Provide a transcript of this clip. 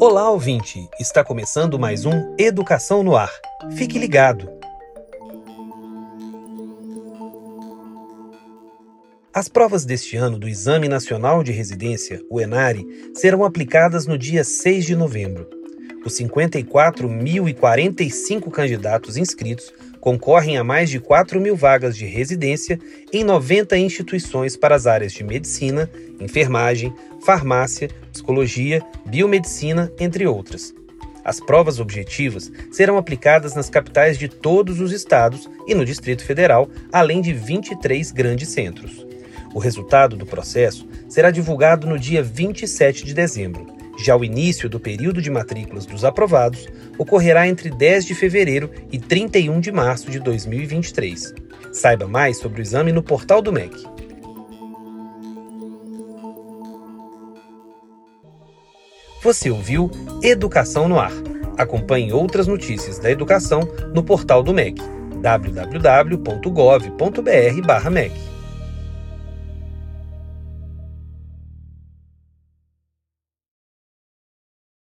Olá, ouvinte! Está começando mais um Educação no Ar. Fique ligado! As provas deste ano do Exame Nacional de Residência, o ENARE, serão aplicadas no dia 6 de novembro. Os 54.045 candidatos inscritos concorrem a mais de 4 mil vagas de residência em 90 instituições para as áreas de medicina, enfermagem, farmácia, psicologia, biomedicina, entre outras. As provas objetivas serão aplicadas nas capitais de todos os estados e no Distrito Federal, além de 23 grandes centros. O resultado do processo será divulgado no dia 27 de dezembro. Já o início do período de matrículas dos aprovados ocorrerá entre 10 de fevereiro e 31 de março de 2023. Saiba mais sobre o exame no portal do MEC. Você ouviu Educação no Ar. Acompanhe outras notícias da educação no portal do MEC, www.gov.br/mec.